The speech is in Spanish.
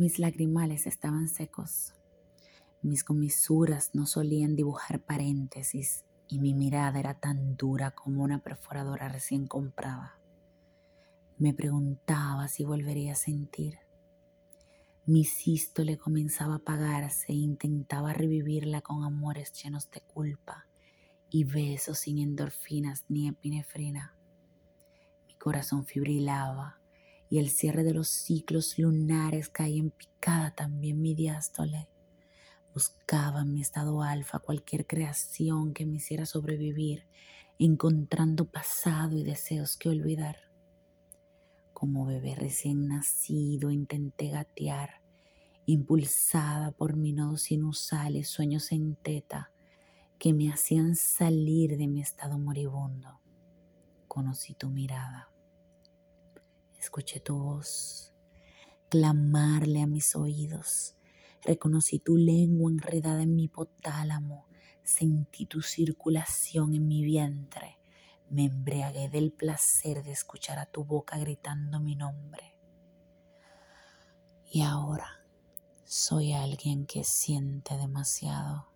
Mis lagrimales estaban secos. Mis comisuras no solían dibujar paréntesis y mi mirada era tan dura como una perforadora recién comprada. Me preguntaba si volvería a sentir. Mi sístole comenzaba a apagarse e intentaba revivirla con amores llenos de culpa y besos sin endorfinas ni epinefrina. Mi corazón fibrilaba y el cierre de los ciclos lunares caía en picada también mi diástole. Buscaba en mi estado alfa cualquier creación que me hiciera sobrevivir, encontrando pasado y deseos que olvidar. Como bebé recién nacido intenté gatear, impulsada por mi nodo sinusales, sueños en teta que me hacían salir de mi estado moribundo. Conocí tu mirada, escuché tu voz, clamarle a mis oídos Reconocí tu lengua enredada en mi hipotálamo, sentí tu circulación en mi vientre, me embriagué del placer de escuchar a tu boca gritando mi nombre. Y ahora soy alguien que siente demasiado.